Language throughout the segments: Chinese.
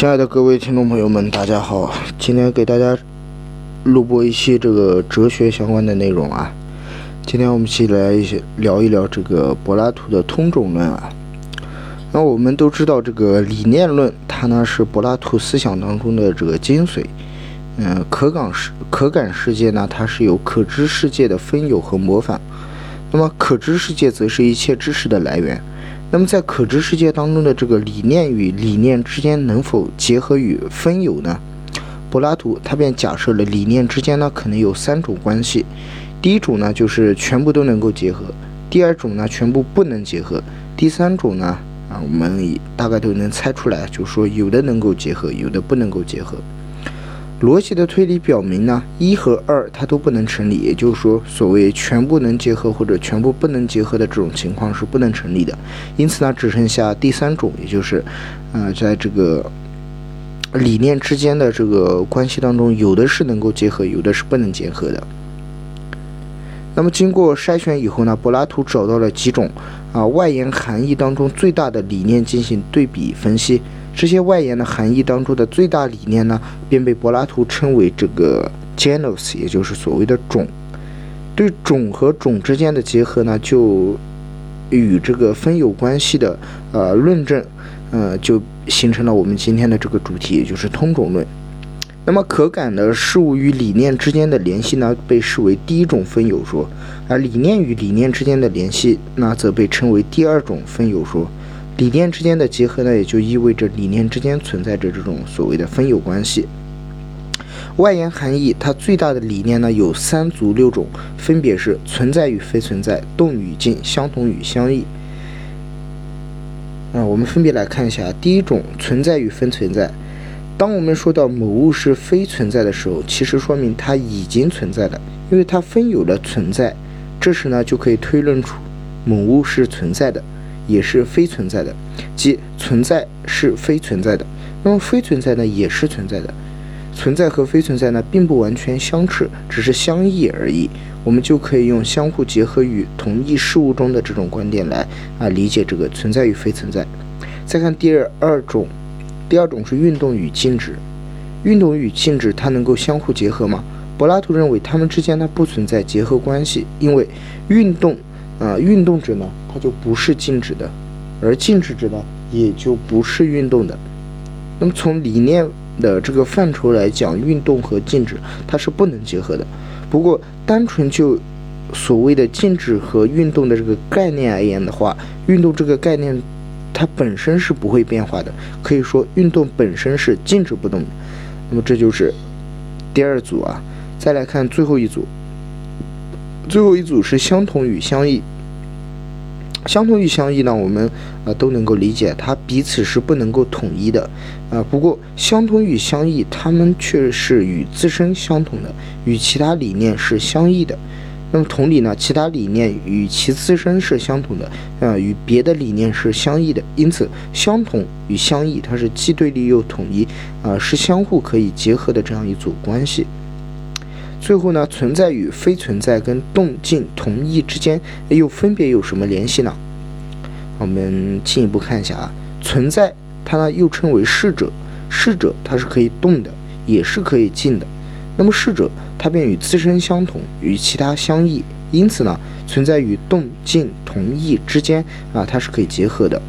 亲爱的各位听众朋友们，大家好！今天给大家录播一期这个哲学相关的内容啊。今天我们一起来一些聊一聊这个柏拉图的通种论啊。那我们都知道，这个理念论它呢是柏拉图思想当中的这个精髓。嗯，可感世可感世界呢，它是有可知世界的分有和模仿。那么可知世界则是一切知识的来源。那么在可知世界当中的这个理念与理念之间能否结合与分有呢？柏拉图他便假设了理念之间呢可能有三种关系，第一种呢就是全部都能够结合，第二种呢全部不能结合，第三种呢啊我们大概都能猜出来，就是说有的能够结合，有的不能够结合。逻辑的推理表明呢，一和二它都不能成立，也就是说，所谓全部能结合或者全部不能结合的这种情况是不能成立的。因此呢，只剩下第三种，也就是，呃，在这个理念之间的这个关系当中，有的是能够结合，有的是不能结合的。那么经过筛选以后呢，柏拉图找到了几种啊外延含义当中最大的理念进行对比分析。这些外延的含义当中的最大理念呢，便被柏拉图称为这个 genus，也就是所谓的种。对种和种之间的结合呢，就与这个分有关系的呃论证，呃，就形成了我们今天的这个主题，也就是通种论。那么可感的事物与理念之间的联系呢，被视为第一种分有说，而理念与理念之间的联系，那则被称为第二种分有说。理念之间的结合呢，也就意味着理念之间存在着这种所谓的分有关系。外延含义，它最大的理念呢有三足六种，分别是存在与非存在、动与静、相同与相异。啊，我们分别来看一下。第一种，存在与非存在。当我们说到某物是非存在的时候，其实说明它已经存在了，因为它分有了存在。这时呢，就可以推论出某物是存在的。也是非存在的，即存在是非存在的，那么非存在呢也是存在的，存在和非存在呢并不完全相斥，只是相异而已。我们就可以用相互结合与同一事物中的这种观点来啊理解这个存在与非存在。再看第二二种，第二种是运动与静止，运动与静止它能够相互结合吗？柏拉图认为它们之间呢不存在结合关系，因为运动。啊，运动者呢，它就不是静止的，而静止者呢，也就不是运动的。那么从理念的这个范畴来讲，运动和静止它是不能结合的。不过，单纯就所谓的静止和运动的这个概念而言的话，运动这个概念它本身是不会变化的，可以说运动本身是静止不动的。那么这就是第二组啊。再来看最后一组。最后一组是相同与相异。相同与相异呢，我们啊都能够理解，它彼此是不能够统一的啊。不过相同与相异，它们却是与自身相同的，与其他理念是相异的。那么同理呢，其他理念与其自身是相同的，啊，与别的理念是相异的。因此，相同与相异，它是既对立又统一啊，是相互可以结合的这样一组关系。最后呢，存在与非存在跟动静同意之间又分别有什么联系呢？我们进一步看一下啊，存在它呢又称为视者，视者它是可以动的，也是可以静的。那么逝者它便与自身相同，与其他相异，因此呢，存在与动静同意之间啊，它是可以结合的。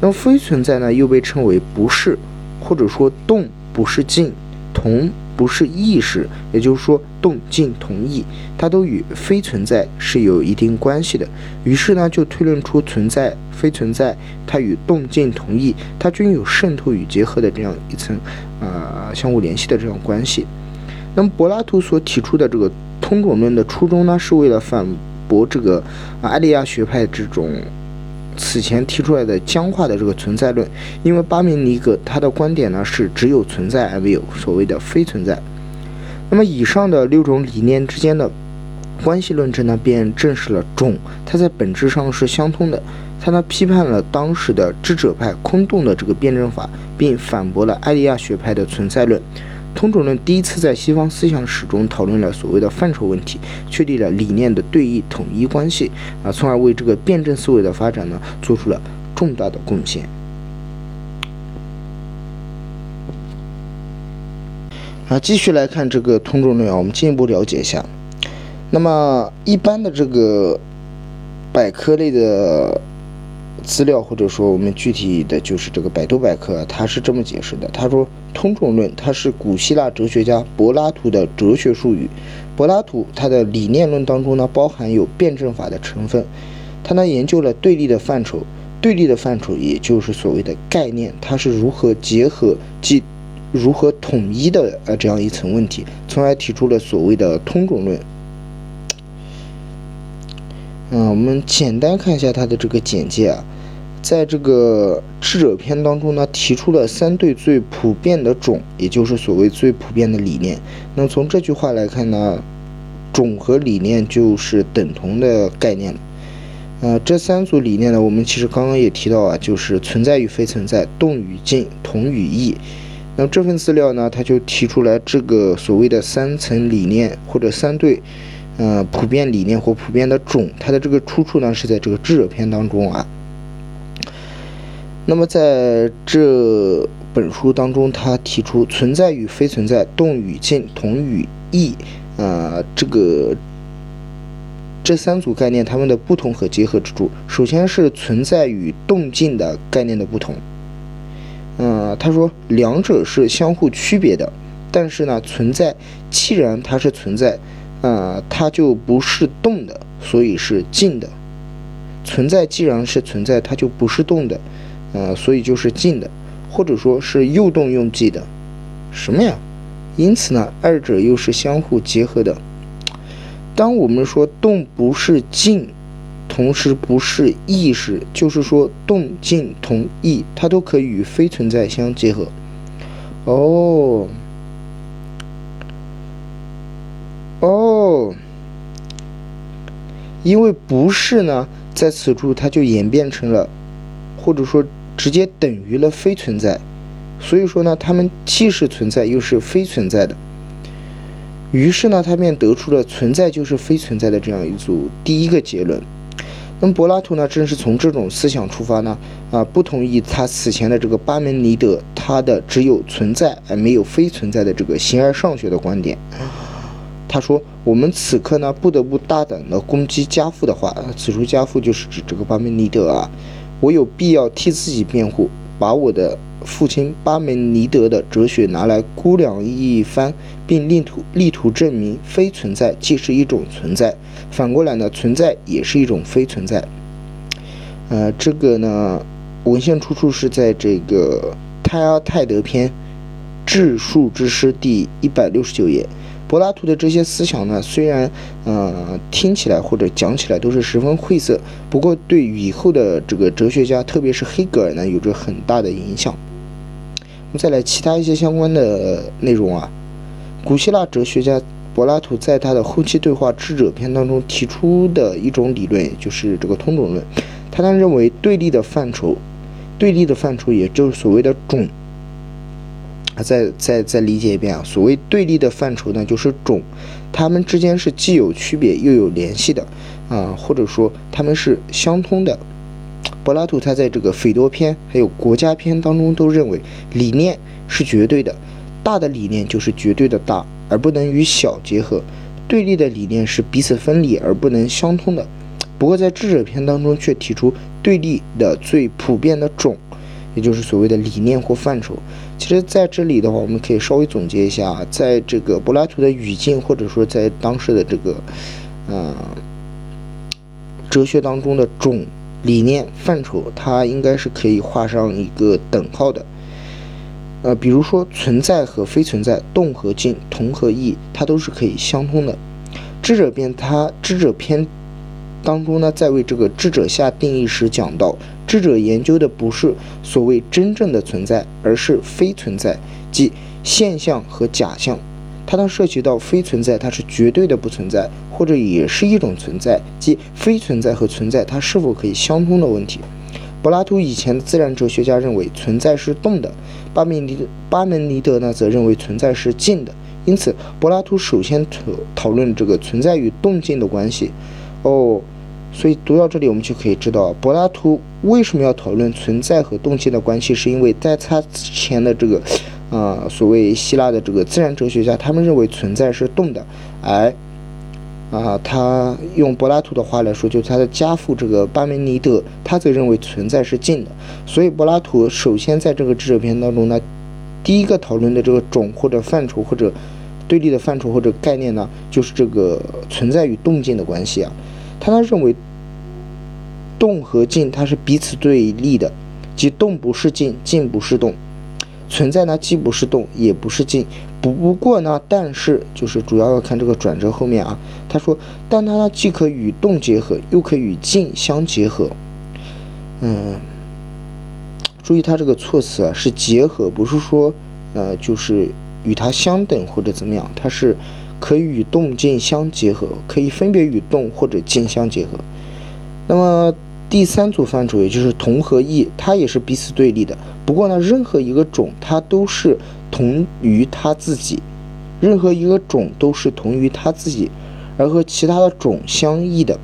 那么非存在呢，又被称为不是，或者说动不是静，同。不是意识，也就是说动静同意，它都与非存在是有一定关系的。于是呢，就推论出存在、非存在，它与动静同意，它均有渗透与结合的这样一层，啊，相互联系的这种关系。那么柏拉图所提出的这个通种论的初衷呢，是为了反驳这个啊艾利亚学派这种。此前提出来的僵化的这个存在论，因为巴明尼格他的观点呢是只有存在而没有所谓的非存在。那么以上的六种理念之间的关系论证呢，便证实了种它在本质上是相通的。他呢批判了当时的智者派空洞的这个辩证法，并反驳了艾利亚学派的存在论。通种论第一次在西方思想史中讨论了所谓的范畴问题，确立了理念的对弈统一关系啊，从而为这个辩证思维的发展呢做出了重大的贡献。啊，继续来看这个通种论啊，我们进一步了解一下。那么一般的这个百科类的资料，或者说我们具体的就是这个百度百科，它是这么解释的：他说，通种论它是古希腊哲学家柏拉图的哲学术语。柏拉图他的理念论当中呢，包含有辩证法的成分。他呢研究了对立的范畴，对立的范畴也就是所谓的概念，它是如何结合即。如何统一的呃这样一层问题，从而提出了所谓的通种论。嗯，我们简单看一下它的这个简介啊，在这个智者篇当中呢，提出了三对最普遍的种，也就是所谓最普遍的理念。那从这句话来看呢，种和理念就是等同的概念。呃，这三组理念呢，我们其实刚刚也提到啊，就是存在与非存在，动与静，同与异。那这份资料呢，他就提出来这个所谓的三层理念或者三对，呃，普遍理念或普遍的种，它的这个出处呢是在这个智者篇当中啊。那么在这本书当中，他提出存在与非存在，动与静，同与异，啊，这个这三组概念它们的不同和结合之处，首先是存在与动静的概念的不同。嗯，他说两者是相互区别的，但是呢，存在既然它是存在，呃，它就不是动的，所以是静的。存在既然是存在，它就不是动的，呃，所以就是静的，或者说是又动又静的，什么呀？因此呢，二者又是相互结合的。当我们说动不是静。同时不是意识，就是说动静同意，它都可以与非存在相结合。哦，哦，因为不是呢，在此处它就演变成了，或者说直接等于了非存在，所以说呢，它们既是存在又是非存在的。于是呢，他便得出了存在就是非存在的这样一组第一个结论。那么柏拉图呢，正是从这种思想出发呢，啊，不同意他此前的这个巴门尼德他的只有存在而没有非存在的这个形而上学的观点。他说，我们此刻呢，不得不大胆的攻击家父的话，此处家父就是指这个巴门尼德啊，我有必要替自己辩护，把我的。父亲巴门尼德的哲学拿来估量一番，并力图力图证明非存在既是一种存在，反过来呢，存在也是一种非存在。呃，这个呢，文献出处是在这个《泰阿泰德篇》智术之诗第一百六十九页。柏拉图的这些思想呢，虽然呃听起来或者讲起来都是十分晦涩，不过对以后的这个哲学家，特别是黑格尔呢，有着很大的影响。我们再来其他一些相关的内容啊，古希腊哲学家柏拉图在他的后期对话智者篇当中提出的一种理论，就是这个通种论。他呢认为对立的范畴，对立的范畴也就是所谓的种。啊，再再再理解一遍啊，所谓对立的范畴呢，就是种，它们之间是既有区别又有联系的啊，或者说它们是相通的。柏拉图他在这个斐多篇还有国家篇当中都认为理念是绝对的，大的理念就是绝对的大，而不能与小结合；对立的理念是彼此分离而不能相通的。不过在智者篇当中却提出对立的最普遍的种，也就是所谓的理念或范畴。其实在这里的话，我们可以稍微总结一下，在这个柏拉图的语境或者说在当时的这个嗯哲学当中的种。理念范畴，它应该是可以画上一个等号的。呃，比如说存在和非存在，动和静，同和异，它都是可以相通的。智者篇，它智者篇当中呢，在为这个智者下定义时讲到，智者研究的不是所谓真正的存在，而是非存在，即现象和假象。它当涉及到非存在，它是绝对的不存在。或者也是一种存在，即非存在和存在它是否可以相通的问题。柏拉图以前的自然哲学家认为存在是动的，巴门尼巴门尼德呢则认为存在是静的。因此，柏拉图首先讨讨论这个存在与动静的关系。哦，所以读到这里，我们就可以知道柏拉图为什么要讨论存在和动静的关系，是因为在他之前的这个。啊，所谓希腊的这个自然哲学家，他们认为存在是动的，而啊，他用柏拉图的话来说，就是他的家父这个巴门尼德，他则认为存在是静的。所以柏拉图首先在这个智者篇当中呢，第一个讨论的这个种或者范畴或者对立的范畴或者概念呢，就是这个存在与动静的关系啊。他呢认为动和静它是彼此对立的，即动不是静，静不是动。存在呢，既不是动，也不是静。不不过呢，但是就是主要要看这个转折后面啊。他说，但它呢，既可与动结合，又可与静相结合。嗯，注意它这个措辞啊，是结合，不是说呃，就是与它相等或者怎么样。它是可以与动静相结合，可以分别与动或者静相结合。那么。第三组范畴，也就是同和异，它也是彼此对立的。不过呢，任何一个种，它都是同于它自己；任何一个种都是同于它自己，而和其他的种相异的。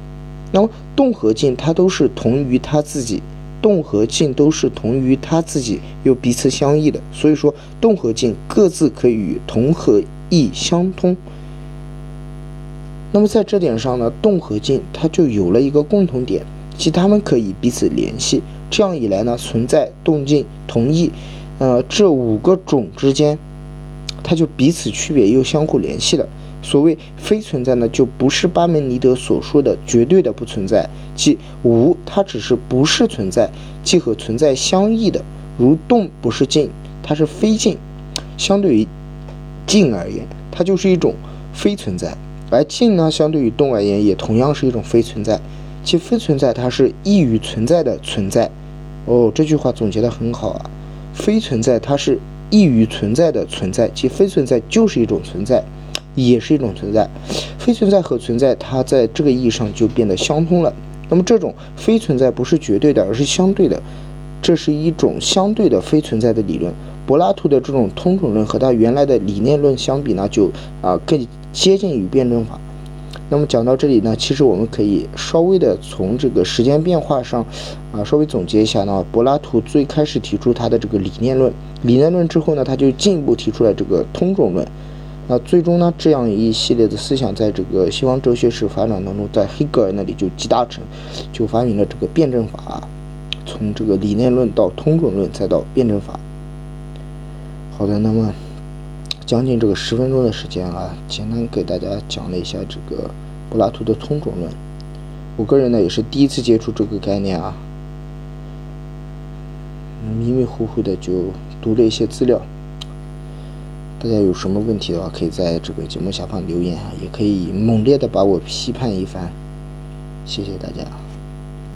那么动和静，它都是同于它自己；动和静都是同于它自己，又彼此相异的。所以说，动和静各自可以与同和异相通。那么在这点上呢，动和静它就有了一个共同点。即它们可以彼此联系，这样一来呢，存在、动静、同意，呃，这五个种之间，它就彼此区别又相互联系了。所谓非存在呢，就不是巴门尼德所说的绝对的不存在，即无，它只是不是存在，即和存在相异的。如动不是静，它是非静，相对于静而言，它就是一种非存在；而静呢，相对于动而言，也同样是一种非存在。其非存在，它是异于存在的存在。哦，这句话总结的很好啊！非存在，它是异于存在的存在。其非存在就是一种存在，也是一种存在。非存在和存在，它在这个意义上就变得相通了。那么，这种非存在不是绝对的，而是相对的。这是一种相对的非存在的理论。柏拉图的这种通种论和他原来的理念论相比呢，就啊更接近于辩证法。那么讲到这里呢，其实我们可以稍微的从这个时间变化上，啊，稍微总结一下呢。柏拉图最开始提出他的这个理念论，理念论之后呢，他就进一步提出了这个通种论。那最终呢，这样一系列的思想在这个西方哲学史发展当中，在黑格尔那里就集大成，就发明了这个辩证法。从这个理念论到通种论，再到辩证法。好的，那么。将近这个十分钟的时间啊，简单给大家讲了一下这个柏拉图的通种论。我个人呢也是第一次接触这个概念啊，迷迷糊糊的就读了一些资料。大家有什么问题的话，可以在这个节目下方留言啊，也可以猛烈的把我批判一番。谢谢大家。